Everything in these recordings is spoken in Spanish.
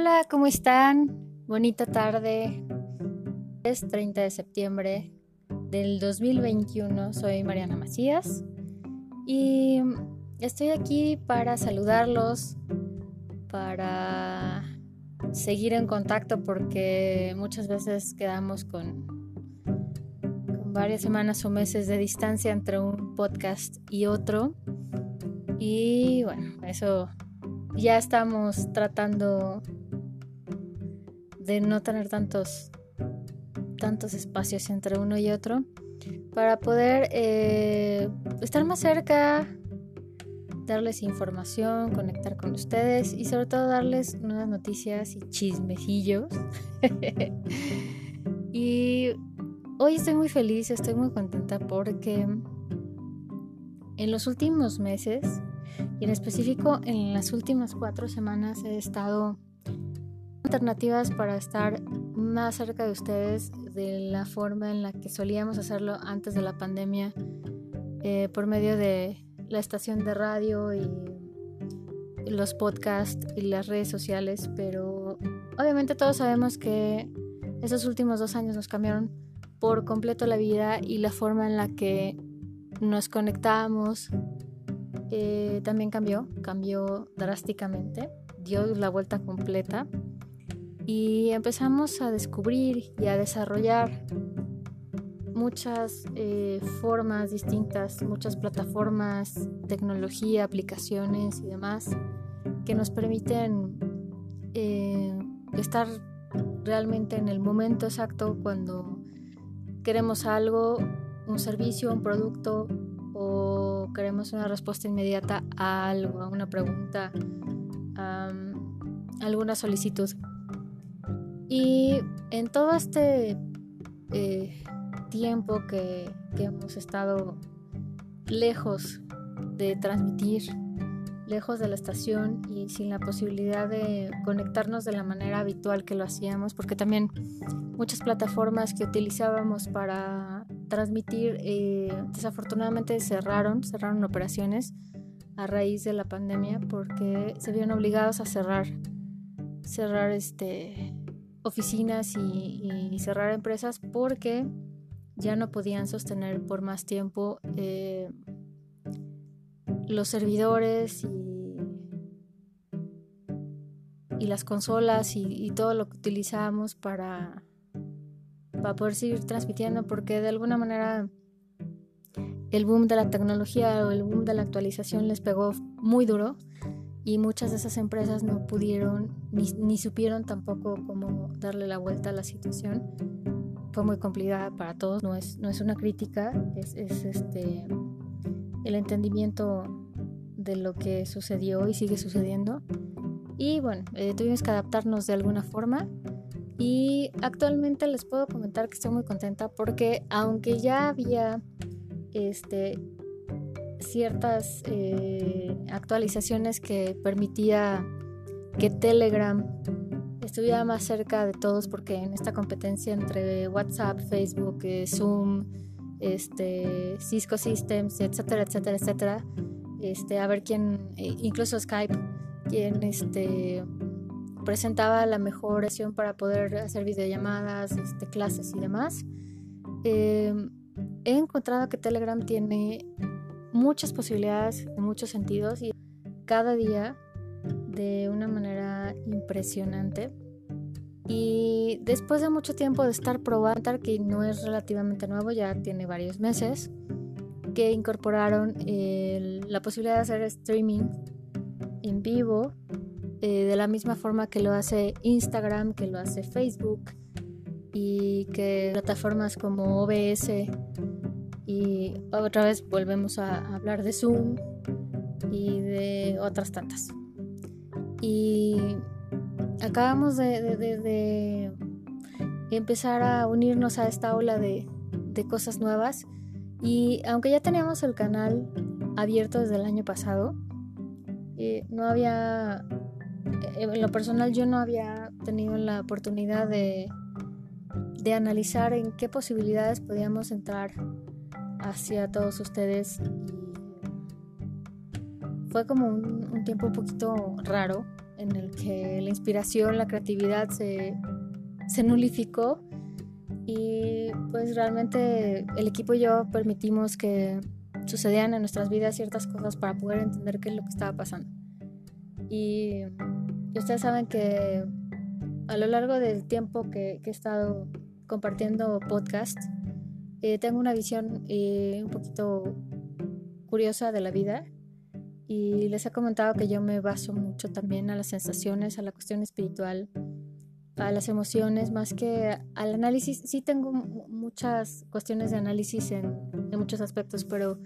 Hola, ¿cómo están? Bonita tarde. Es 30 de septiembre del 2021. Soy Mariana Macías y estoy aquí para saludarlos, para seguir en contacto porque muchas veces quedamos con varias semanas o meses de distancia entre un podcast y otro. Y bueno, eso ya estamos tratando de no tener tantos tantos espacios entre uno y otro para poder eh, estar más cerca darles información conectar con ustedes y sobre todo darles nuevas noticias y chismecillos. Y hoy estoy muy feliz estoy muy contenta porque en los últimos meses y en específico en las últimas cuatro semanas he estado alternativas para estar más cerca de ustedes de la forma en la que solíamos hacerlo antes de la pandemia eh, por medio de la estación de radio y los podcasts y las redes sociales, pero obviamente todos sabemos que esos últimos dos años nos cambiaron por completo la vida y la forma en la que nos conectábamos eh, también cambió, cambió drásticamente, dio la vuelta completa y empezamos a descubrir y a desarrollar muchas eh, formas distintas, muchas plataformas, tecnología, aplicaciones y demás que nos permiten eh, estar realmente en el momento exacto cuando queremos algo, un servicio, un producto o queremos una respuesta inmediata a algo, a una pregunta, a alguna solicitud. Y en todo este eh, tiempo que, que hemos estado lejos de transmitir, lejos de la estación y sin la posibilidad de conectarnos de la manera habitual que lo hacíamos, porque también muchas plataformas que utilizábamos para transmitir, eh, desafortunadamente cerraron, cerraron operaciones a raíz de la pandemia porque se vieron obligados a cerrar, cerrar este, oficinas y, cerrar empresas porque ya no podían sostener por más tiempo eh, los servidores y, las consolas y, y, todo lo que utilizábamos para, para poder seguir transmitiendo porque de alguna manera el boom de la tecnología o el boom de la actualización les pegó muy duro y muchas de esas empresas no pudieron ni, supieron tampoco cómo darle la vuelta a la situación. Fue muy complicada para todos, no es, no es una crítica, es, este, el entendimiento de lo que sucedió y sigue sucediendo. Y bueno, eh, tuvimos que adaptarnos de alguna forma y actualmente les puedo comentar que estoy muy contenta porque aunque ya había este, ciertas eh, actualizaciones que permitía que Telegram estuviera más cerca de todos porque en esta competencia entre WhatsApp, Facebook, eh, Zoom, este, Cisco Systems, etcétera, etcétera, etcétera, este, a ver quién, e incluso Skype, quién este, presentaba la mejor versión para poder hacer videollamadas, este, clases y demás. Eh, he encontrado que Telegram tiene muchas posibilidades en muchos sentidos y cada día de una manera impresionante. Y después de mucho tiempo de estar probando, que no es relativamente nuevo, ya tiene varios meses, que incorporaron la posibilidad de hacer streaming en vivo eh, de la misma forma que lo hace Instagram, que lo hace Facebook y que plataformas como OBS y otra vez volvemos a hablar de Zoom y de otras tantas. Y acabamos de, empezar a unirnos a esta ola de, cosas nuevas y aunque ya teníamos el canal abierto desde el año pasado, eh, no había eh, en lo personal yo no había tenido la oportunidad de, de analizar en qué posibilidades podíamos entrar hacia todos ustedes fue como un, tiempo un poquito raro en el que la inspiración, la creatividad se, se nulificó y pues realmente el equipo y yo permitimos que sucedían en nuestras vidas ciertas cosas para poder entender qué es lo que estaba pasando. Y, ustedes saben que a lo largo del tiempo que, he estado compartiendo podcast, eh, tengo una visión eh, un poquito curiosa de la vida y les he comentado que yo me baso mucho también a las sensaciones, a la cuestión espiritual, a las emociones, más que al análisis. Sí tengo muchas cuestiones de análisis en, en muchos aspectos, pero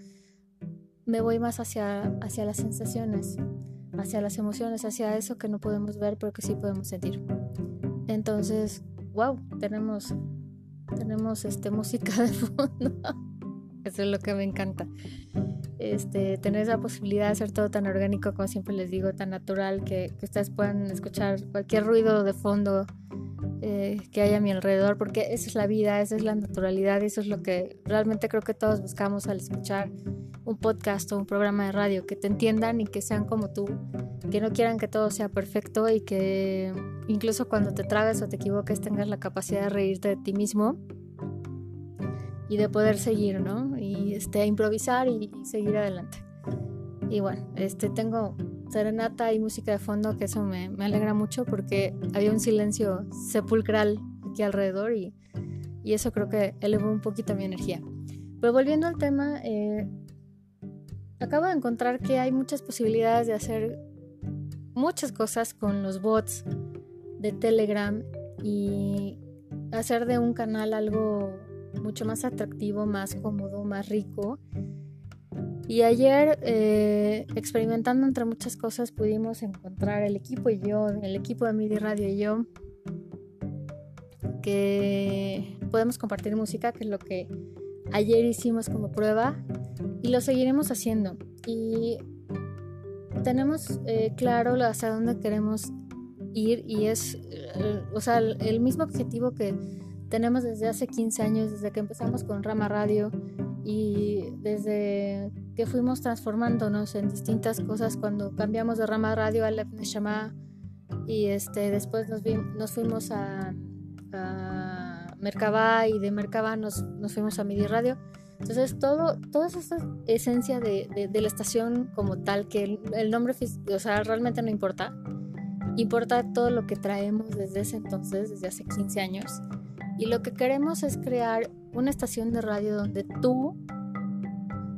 me voy más hacia, hacia las sensaciones, hacia las emociones, hacia eso que no podemos ver, pero que sí podemos sentir. Entonces, wow, tenemos, tenemos este, música de fondo. Eso es lo que me encanta. Este, tener esa posibilidad de hacer todo tan orgánico, como siempre les digo, tan natural, que, ustedes puedan escuchar cualquier ruido de fondo eh, que haya a mi alrededor, porque esa es la vida, esa es la naturalidad, eso es lo que realmente creo que todos buscamos al escuchar un podcast o un programa de radio, que te entiendan y que sean como tú, que no quieran que todo sea perfecto y que incluso cuando te tragues o te equivoques tengas la capacidad de reírte de ti mismo y de poder seguir, ¿no? Y este, improvisar y, seguir adelante. Y bueno, este, tengo serenata y música de fondo, que eso me, me, alegra mucho porque había un silencio sepulcral aquí alrededor y, y, eso creo que elevó un poquito mi energía. Pero volviendo al tema, eh, acabo de encontrar que hay muchas posibilidades de hacer muchas cosas con los bots de Telegram y hacer de un canal algo mucho más atractivo, más cómodo, más rico. Y ayer, eh, experimentando entre muchas cosas, pudimos encontrar el equipo y yo, el equipo de MIDI Radio y yo, que podemos compartir música, que es lo que ayer hicimos como prueba y lo seguiremos haciendo. Y tenemos eh, claro hacia dónde queremos ir y es, eh, o sea, el, mismo objetivo que tenemos desde hace 15 años, desde que empezamos con Rama Radio y desde que fuimos transformándonos en distintas cosas cuando cambiamos de Rama Radio a Lef Neshama y este, después nos, nos fuimos a, a y de Merkabah nos, nos fuimos a Midi Radio entonces, todo, toda esa esencia de, la estación como tal, que el, nombre, o sea, realmente no importa. Importa todo lo que traemos desde ese entonces, desde hace 15 años. Y lo que queremos es crear una estación de radio donde tú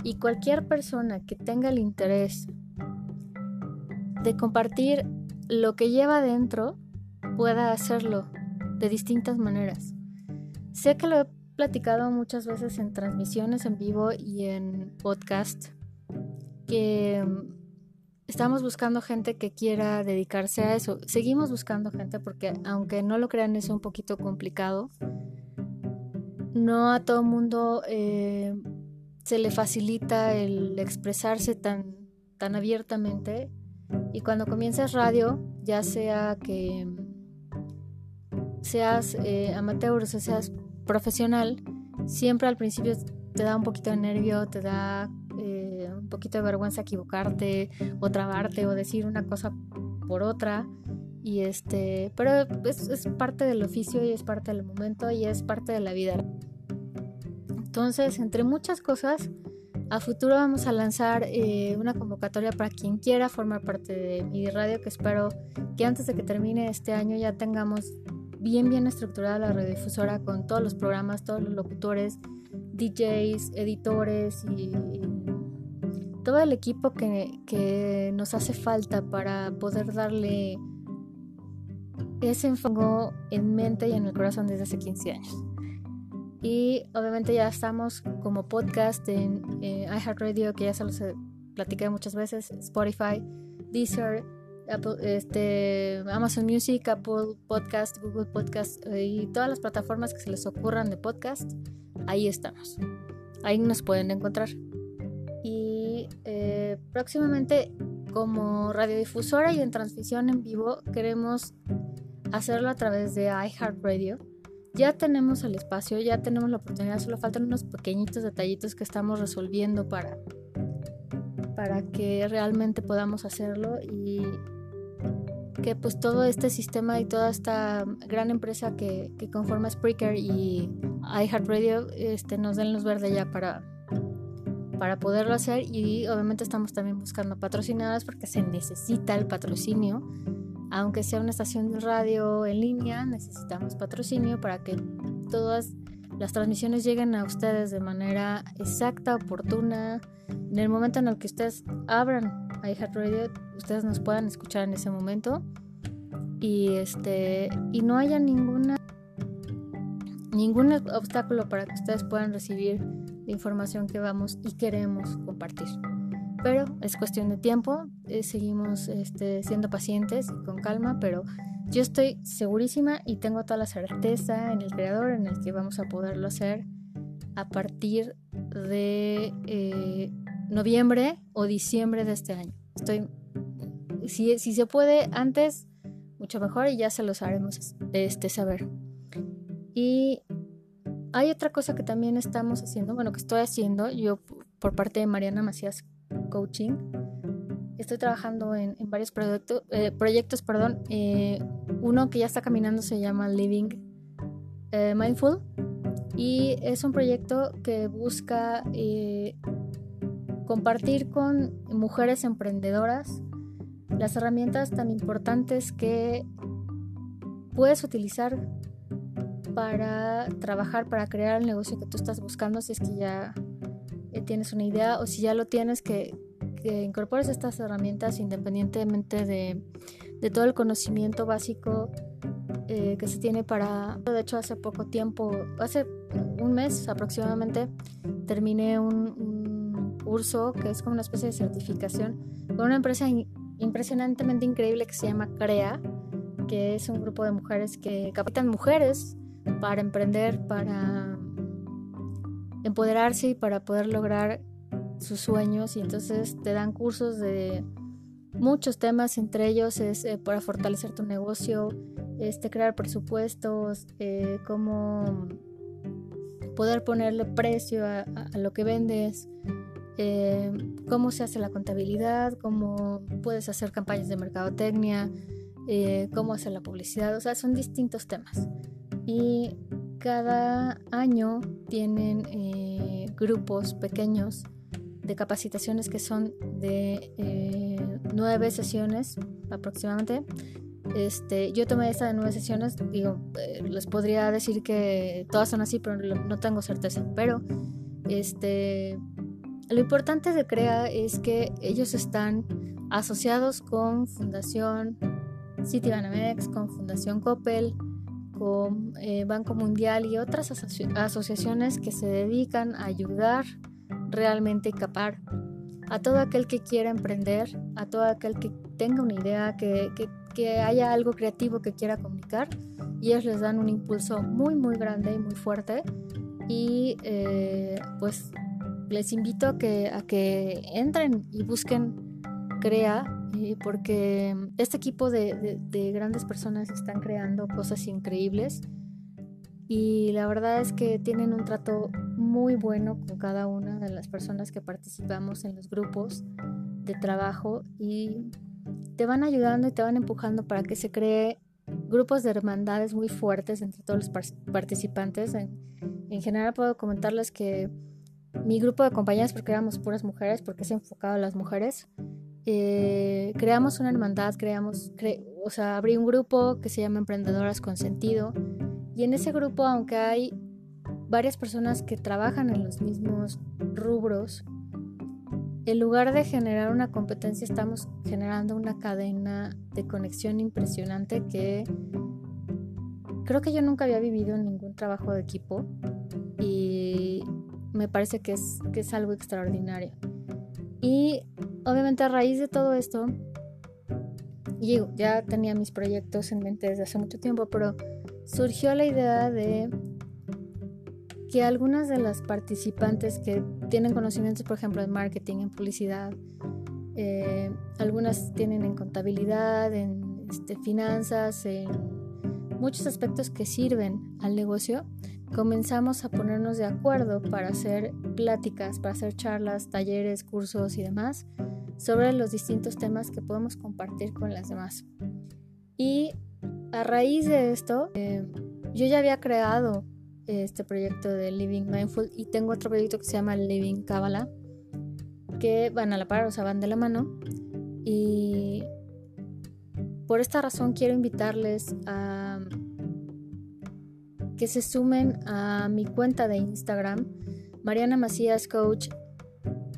y cualquier persona que tenga el interés de compartir lo que lleva dentro pueda hacerlo de distintas maneras. Sé que lo he platicado muchas veces en transmisiones en vivo y en podcast que estamos buscando gente que quiera dedicarse a eso. Seguimos buscando gente porque aunque no lo crean es un poquito complicado. No a todo mundo eh, se le facilita el expresarse tan, tan abiertamente. Y cuando comienzas radio, ya sea que seas eh, amateur o seas profesional, siempre al principio te da un poquito de nervio, te da un poquito de vergüenza equivocarte o trabarte o decir una cosa por otra. Y este, pero es, parte del oficio y es parte del momento y es parte de la vida. Entonces, entre muchas cosas, a futuro vamos a lanzar eh, una convocatoria para quien quiera formar parte de mi radio, que espero que antes de que termine este año ya tengamos bien, bien estructurada la radiodifusora con todos los programas, todos los locutores, DJs, editores y todo el equipo que, que nos hace falta para poder darle ese enfoque en mente y en el corazón desde hace 15 años. Y obviamente ya estamos como podcast en eh, iHeartRadio, que ya se los platicé muchas veces, Spotify, Deezer, este, Amazon Music, Apple Podcast, Google Podcast eh, y todas las plataformas que se les ocurran de podcast, ahí estamos. Ahí nos pueden encontrar. Próximamente, como radiodifusora y en transmisión en vivo, queremos hacerlo a través de iHeartRadio. Ya tenemos el espacio, ya tenemos la oportunidad, solo faltan unos pequeñitos detallitos que estamos resolviendo para, para que realmente podamos hacerlo y que pues todo este sistema y toda esta gran empresa que, que conforma Spreaker y iHeartRadio este, nos den luz verde ya para, para poderlo hacer y obviamente estamos también buscando patrocinadoras porque se necesita el patrocinio. Aunque sea una estación de radio en línea, necesitamos patrocinio para que todas las transmisiones lleguen a ustedes de manera exacta, oportuna. En el momento en el que ustedes abran iHeartRadio, ustedes nos puedan escuchar en ese momento y este y no haya ninguna ningún obstáculo para que ustedes puedan recibir la información que vamos y queremos compartir. Pero es cuestión de tiempo, eh, seguimos este, siendo pacientes y con calma, pero yo estoy segurísima y tengo toda la certeza en el creador en el que vamos a poderlo hacer a partir de eh, noviembre o diciembre de este año. Estoy, si, si se puede antes, mucho mejor y ya se los haremos este, saber. Y hay otra cosa que también estamos haciendo, bueno, que estoy haciendo yo por parte de Mariana Macías Coaching. Estoy trabajando en, varios eh, proyectos, perdón. Eh, uno que ya está caminando se llama Living eh, Mindful y es un proyecto que busca compartir con mujeres emprendedoras las herramientas tan importantes que puedes utilizar para trabajar, para crear el negocio que tú estás buscando, si es que ya eh, tienes una idea o si ya lo tienes, que, incorpores estas herramientas independientemente de, todo el conocimiento básico eh, que se tiene para... De hecho, hace poco tiempo, hace un mes aproximadamente, terminé un curso que es como una especie de certificación con una empresa impresionantemente increíble que se llama CREA, que es un grupo de mujeres que capitan mujeres para emprender, para empoderarse y para poder lograr sus sueños y entonces te dan cursos de muchos temas, entre ellos es eh, para fortalecer tu negocio, este, crear presupuestos, eh, cómo poder ponerle precio a lo que vendes, eh, cómo se hace la contabilidad, cómo puedes hacer campañas de mercadotecnia, cómo hacer la publicidad, o sea, son distintos temas. Y cada año tienen eh, grupos pequeños de capacitaciones que son de nueve sesiones aproximadamente. Este, yo tomé esta de nueve sesiones, digo, les podría decir que todas son así, pero no tengo certeza. Pero este, lo importante de CREA es que ellos están asociados con Fundación Citibanamex, con Fundación Coppel, con eh, Banco Mundial y otras asociaciones que se dedican a ayudar realmente a capar a todo aquel que quiera emprender, a todo aquel que tenga una idea, que, haya algo creativo que quiera comunicar y ellos les dan un impulso muy muy grande y muy fuerte. Y eh, pues les invito a que, a que entren y busquen Crea, eh, porque este equipo de, grandes personas están creando cosas increíbles y la verdad es que tienen un trato muy bueno con cada una de las personas que participamos en los grupos de trabajo y te van ayudando y te van empujando para que se cree grupos de hermandades muy fuertes entre todos los participantes. en general puedo comentarles que mi grupo de compañeras, porque éramos puras mujeres, porque es enfocado a las mujeres, eh, creamos una hermandad, creamos, o sea, abrí un grupo que se llama Emprendedoras con Sentido. Y en ese grupo, aunque hay varias personas que trabajan en los mismos rubros, en lugar de generar una competencia, estamos generando una cadena de conexión impresionante que creo que yo nunca había vivido en ningún trabajo de equipo. Y me parece que es, que es algo extraordinario. Y obviamente a raíz de todo esto, ya tenía mis proyectos en mente desde hace mucho tiempo, pero surgió la idea de que algunas de las participantes que tienen conocimientos, por ejemplo, en marketing, en publicidad, eh, algunas tienen en contabilidad, en este, finanzas, en muchos aspectos que sirven al negocio, comenzamos a ponernos de acuerdo para hacer pláticas, para hacer charlas, talleres, cursos y demás sobre los distintos temas que podemos compartir con las demás. Y a raíz de esto, eh, yo ya había creado este proyecto de Living Mindful y tengo otro proyecto que se llama Living Kabbalah, que van a la par, o sea, van de la mano. Y por esta razón quiero invitarles a que se sumen a mi cuenta de Instagram, Mariana Macías Coach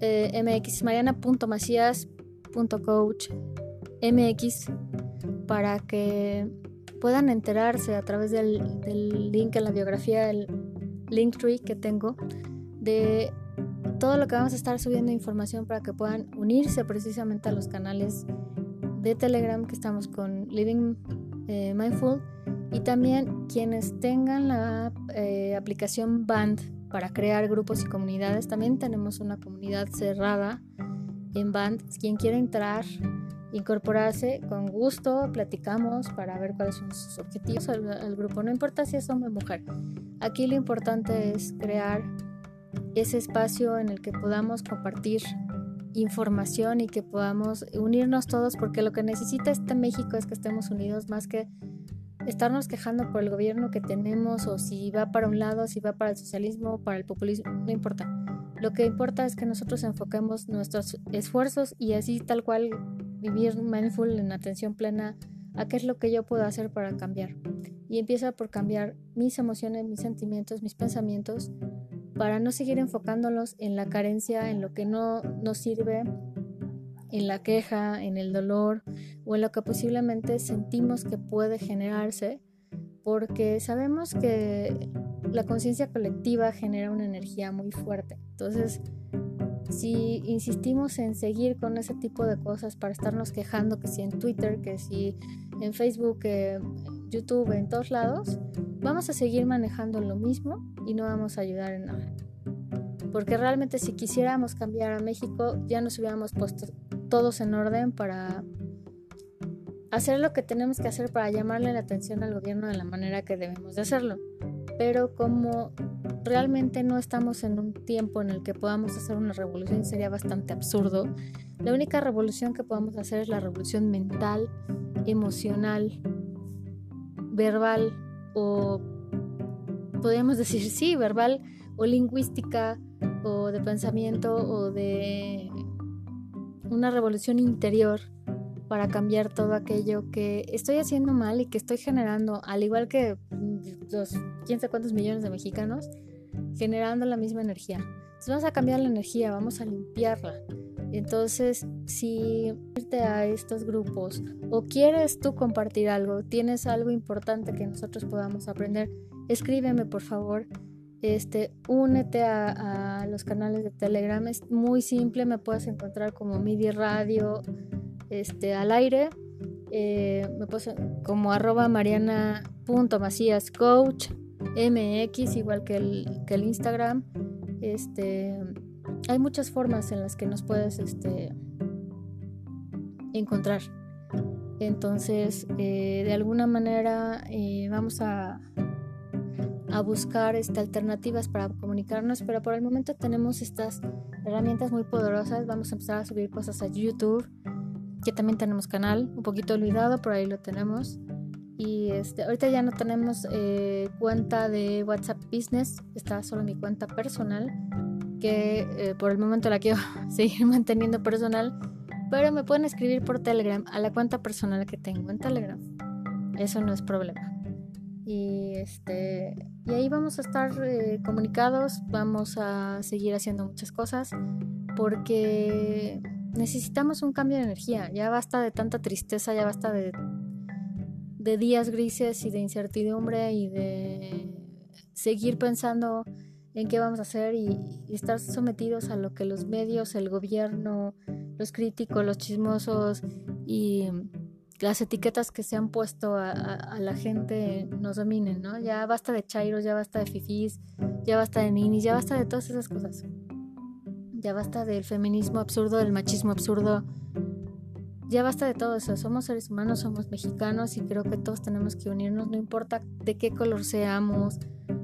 eh, MX, mariana.macías.coach MX, para que puedan enterarse a través del, link en la biografía, el Linktree que tengo, de todo lo que vamos a estar subiendo información para que puedan unirse precisamente a los canales de Telegram que estamos con Living eh, Mindful y también quienes tengan la eh, aplicación Band para crear grupos y comunidades. También tenemos una comunidad cerrada en Band. Quien quiera entrar, incorporarse, con gusto platicamos para ver cuáles son sus objetivos al, grupo. No importa si es hombre o mujer. Aquí lo importante es crear ese espacio en el que podamos compartir información y que podamos unirnos todos porque lo que necesita este México es que estemos unidos más que estarnos quejando por el gobierno que tenemos o si va para un lado, si va para el socialismo para el populismo, no importa. Lo que importa es que nosotros enfoquemos nuestros esfuerzos y así tal cual vivir mindful en atención plena a qué es lo que yo puedo hacer para cambiar. Y empieza por cambiar mis emociones, mis sentimientos, mis pensamientos para no seguir enfocándolos en la carencia, en lo que no nos sirve, en la queja, en el dolor o en lo que posiblemente sentimos que puede generarse, porque sabemos que la conciencia colectiva genera una energía muy fuerte. Entonces, si insistimos en seguir con ese tipo de cosas para estarnos quejando, que si en Twitter, que si en Facebook, YouTube, en todos lados, vamos a seguir manejando lo mismo y no vamos a ayudar en nada. Porque realmente si quisiéramos cambiar a México, ya nos hubiéramos puesto todos en orden para hacer lo que tenemos que hacer para llamarle la atención al gobierno de la manera que debemos de hacerlo. Pero como realmente no estamos en un tiempo en el que podamos hacer una revolución, sería bastante absurdo. La única revolución que podamos hacer es la revolución mental, emocional, verbal o podríamos decir sí, verbal o lingüística o de pensamiento o de una revolución interior para cambiar todo aquello que estoy haciendo mal y que estoy generando, al igual que los quién sabe cuántos millones de mexicanos, generando la misma energía. Entonces vamos a cambiar la energía, vamos a limpiarla. Entonces, si irte a estos grupos o quieres tú compartir algo, tienes algo importante que nosotros podamos aprender, escríbeme por favor este, únete a, los canales de Telegram. Es muy simple, me puedes encontrar como MIDI Radio este, al aire. Eh, me puedes, como arroba mx, igual que el, que el Instagram. Este, hay muchas formas en las que nos puedes este, encontrar. Entonces, eh, de alguna manera eh, vamos a a buscar este, alternativas para comunicarnos, pero por el momento tenemos estas herramientas muy poderosas. Vamos a empezar a subir cosas a YouTube, que también tenemos canal, un poquito olvidado, por ahí lo tenemos. Y este, ahorita ya no tenemos eh, cuenta de WhatsApp Business, está solo mi cuenta personal, que eh, por el momento la quiero seguir manteniendo personal, pero me pueden escribir por Telegram a la cuenta personal que tengo en Telegram. Eso no es problema. Y, este, y ahí vamos a estar eh, comunicados, vamos a seguir haciendo muchas cosas porque necesitamos un cambio de energía. Ya basta de tanta tristeza, ya basta de, de días grises y de incertidumbre y de seguir pensando en qué vamos a hacer y, y, estar sometidos a lo que los medios, el gobierno, los críticos, los chismosos y las etiquetas que se han puesto a, la gente nos dominen, ¿no? Ya basta de chairos, ya basta de fifís, ya basta de ninis, ya basta de todas esas cosas. Ya basta del feminismo absurdo, del machismo absurdo. Ya basta de todo eso. Somos seres humanos, somos mexicanos y creo que todos tenemos que unirnos, no importa de qué color seamos,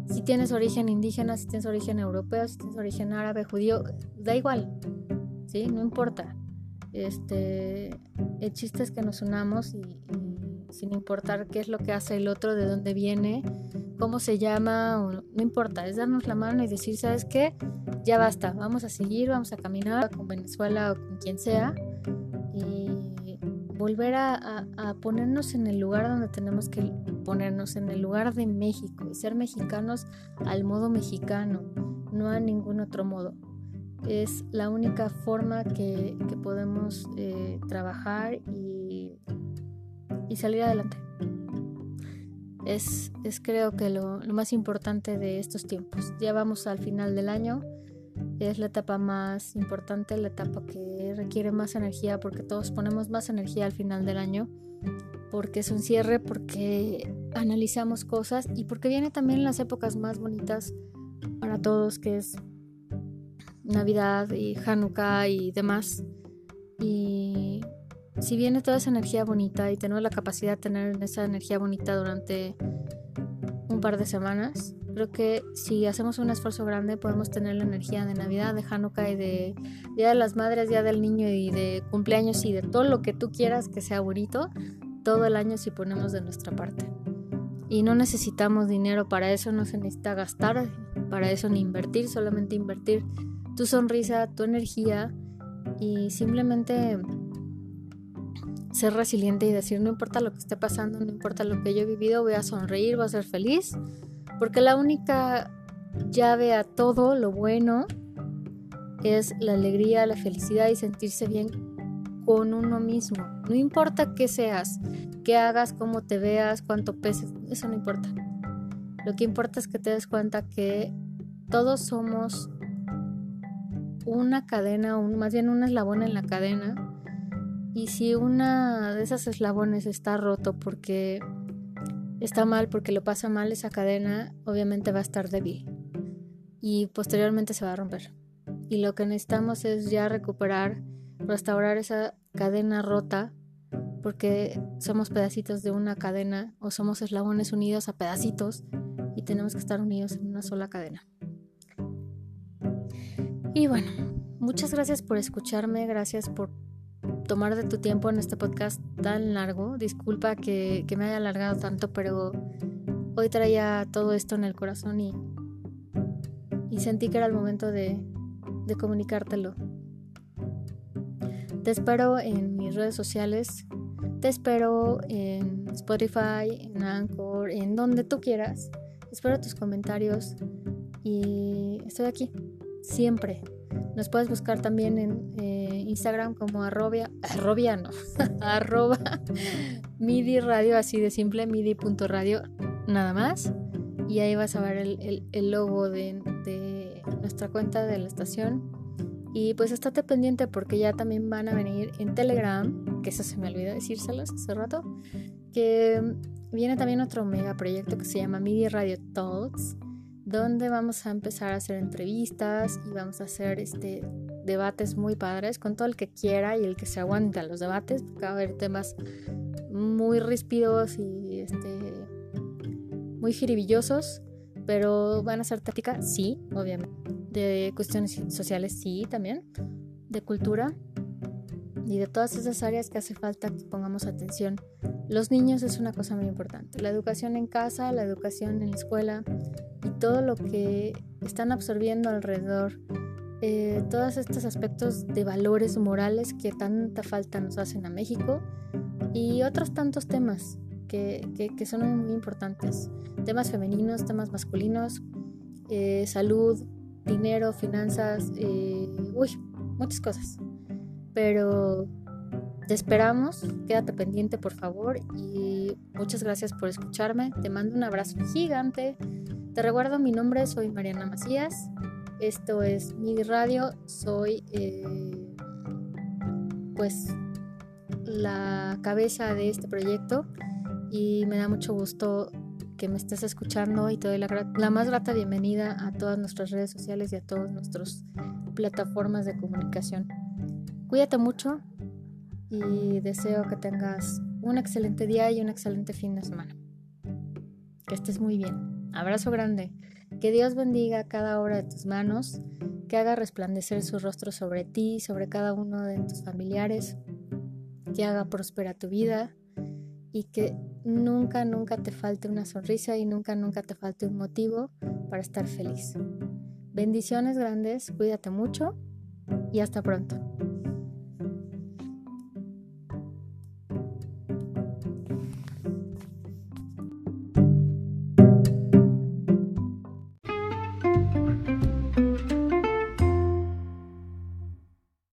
si tienes origen indígena, si tienes origen europeo, si tienes origen árabe, judío, da igual, ¿sí? No importa. Este, el chiste es que nos unamos y, sin importar qué es lo que hace el otro, de dónde viene, cómo se llama, no importa, es darnos la mano y decir, ¿sabes qué? Ya basta, vamos a seguir, vamos a caminar con Venezuela o con quien sea y volver a, ponernos en el lugar donde tenemos que ponernos, en el lugar de México y ser mexicanos al modo mexicano, no a ningún otro modo. Es la única forma que, podemos eh, trabajar y, y salir adelante es, creo que lo, más importante de estos tiempos. Ya vamos al final del año, es la etapa más importante, la etapa que requiere más energía porque todos ponemos más energía al final del año, porque es un cierre, porque analizamos cosas y porque viene también las épocas más bonitas para todos, que es Navidad y Hanukkah y demás. Y si viene toda esa energía bonita y tenemos la capacidad de tener esa energía bonita durante un par de semanas, creo que si hacemos un esfuerzo grande podemos tener la energía de Navidad, de Hanukkah y de Día de las Madres, Día del Niño y de cumpleaños y de todo lo que tú quieras que sea bonito todo el año si ponemos de nuestra parte. Y no necesitamos dinero para eso, no se necesita gastar para eso ni invertir, solamente invertir tu sonrisa, tu energía y simplemente ser resiliente y decir, no importa lo que esté pasando, no importa lo que yo he vivido, voy a sonreír, voy a ser feliz, porque la única llave a todo lo bueno es la alegría, la felicidad y sentirse bien con uno mismo. No importa qué seas, qué hagas, cómo te veas, cuánto peses, eso no importa. Lo que importa es que te des cuenta que todos somos una cadena, o más bien un eslabón en la cadena y si una de esas eslabones está roto porque está mal, porque lo pasa mal, esa cadena obviamente va a estar débil y posteriormente se va a romper. Y lo que necesitamos es ya recuperar, restaurar esa cadena rota porque somos pedacitos de una cadena o somos eslabones unidos a pedacitos y tenemos que estar unidos en una sola cadena. Y bueno, muchas gracias por escucharme, gracias por tomar de tu tiempo en este podcast tan largo. Disculpa que, me haya alargado tanto, pero hoy traía todo esto en el corazón y, y sentí que era el momento de, de comunicártelo. Te espero en mis redes sociales, te espero en Spotify, en Anchor, en donde tú quieras. Espero tus comentarios y estoy aquí, siempre. Nos puedes buscar también en eh, Instagram como arrobia, arrobia no, arroba midi radio, así de simple, midi.radio, nada más. Y ahí vas a ver el, logo de, nuestra cuenta de la estación. Y pues estate pendiente porque ya también van a venir en Telegram, que eso se me olvidó decírselos hace rato, que viene también otro mega proyecto que se llama MIDI Radio Talks donde vamos a empezar a hacer entrevistas y vamos a hacer este debates muy padres con todo el que quiera y el que se aguante a los debates, porque va a haber temas muy ríspidos y este muy jiribillosos, pero van a ser táctica, sí, obviamente, de cuestiones sociales, sí, también, de cultura y de todas esas áreas que hace falta que pongamos atención. Los niños es una cosa muy importante. La educación en casa, la educación en la escuela, y todo lo que están absorbiendo alrededor, eh, todos estos aspectos de valores morales que tanta falta nos hacen a México y otros tantos temas que, que, son muy importantes, temas femeninos, temas masculinos, eh, salud, dinero, finanzas, eh, uy, muchas cosas. Pero te esperamos, quédate pendiente por favor y muchas gracias por escucharme. Te mando un abrazo gigante. Te recuerdo mi nombre, soy Mariana Macías. Esto es MIDI Radio. Soy eh, pues la cabeza de este proyecto y me da mucho gusto que me estés escuchando y te doy la, la más grata bienvenida a todas nuestras redes sociales y a todas nuestras plataformas de comunicación. Cuídate mucho y deseo que tengas un excelente día y un excelente fin de semana. Que estés muy bien. Abrazo grande. Que Dios bendiga cada obra de tus manos, que haga resplandecer su rostro sobre ti, sobre cada uno de tus familiares, que haga próspera tu vida y que nunca, nunca te falte una sonrisa y nunca, nunca te falte un motivo para estar feliz. Bendiciones grandes, cuídate mucho y hasta pronto.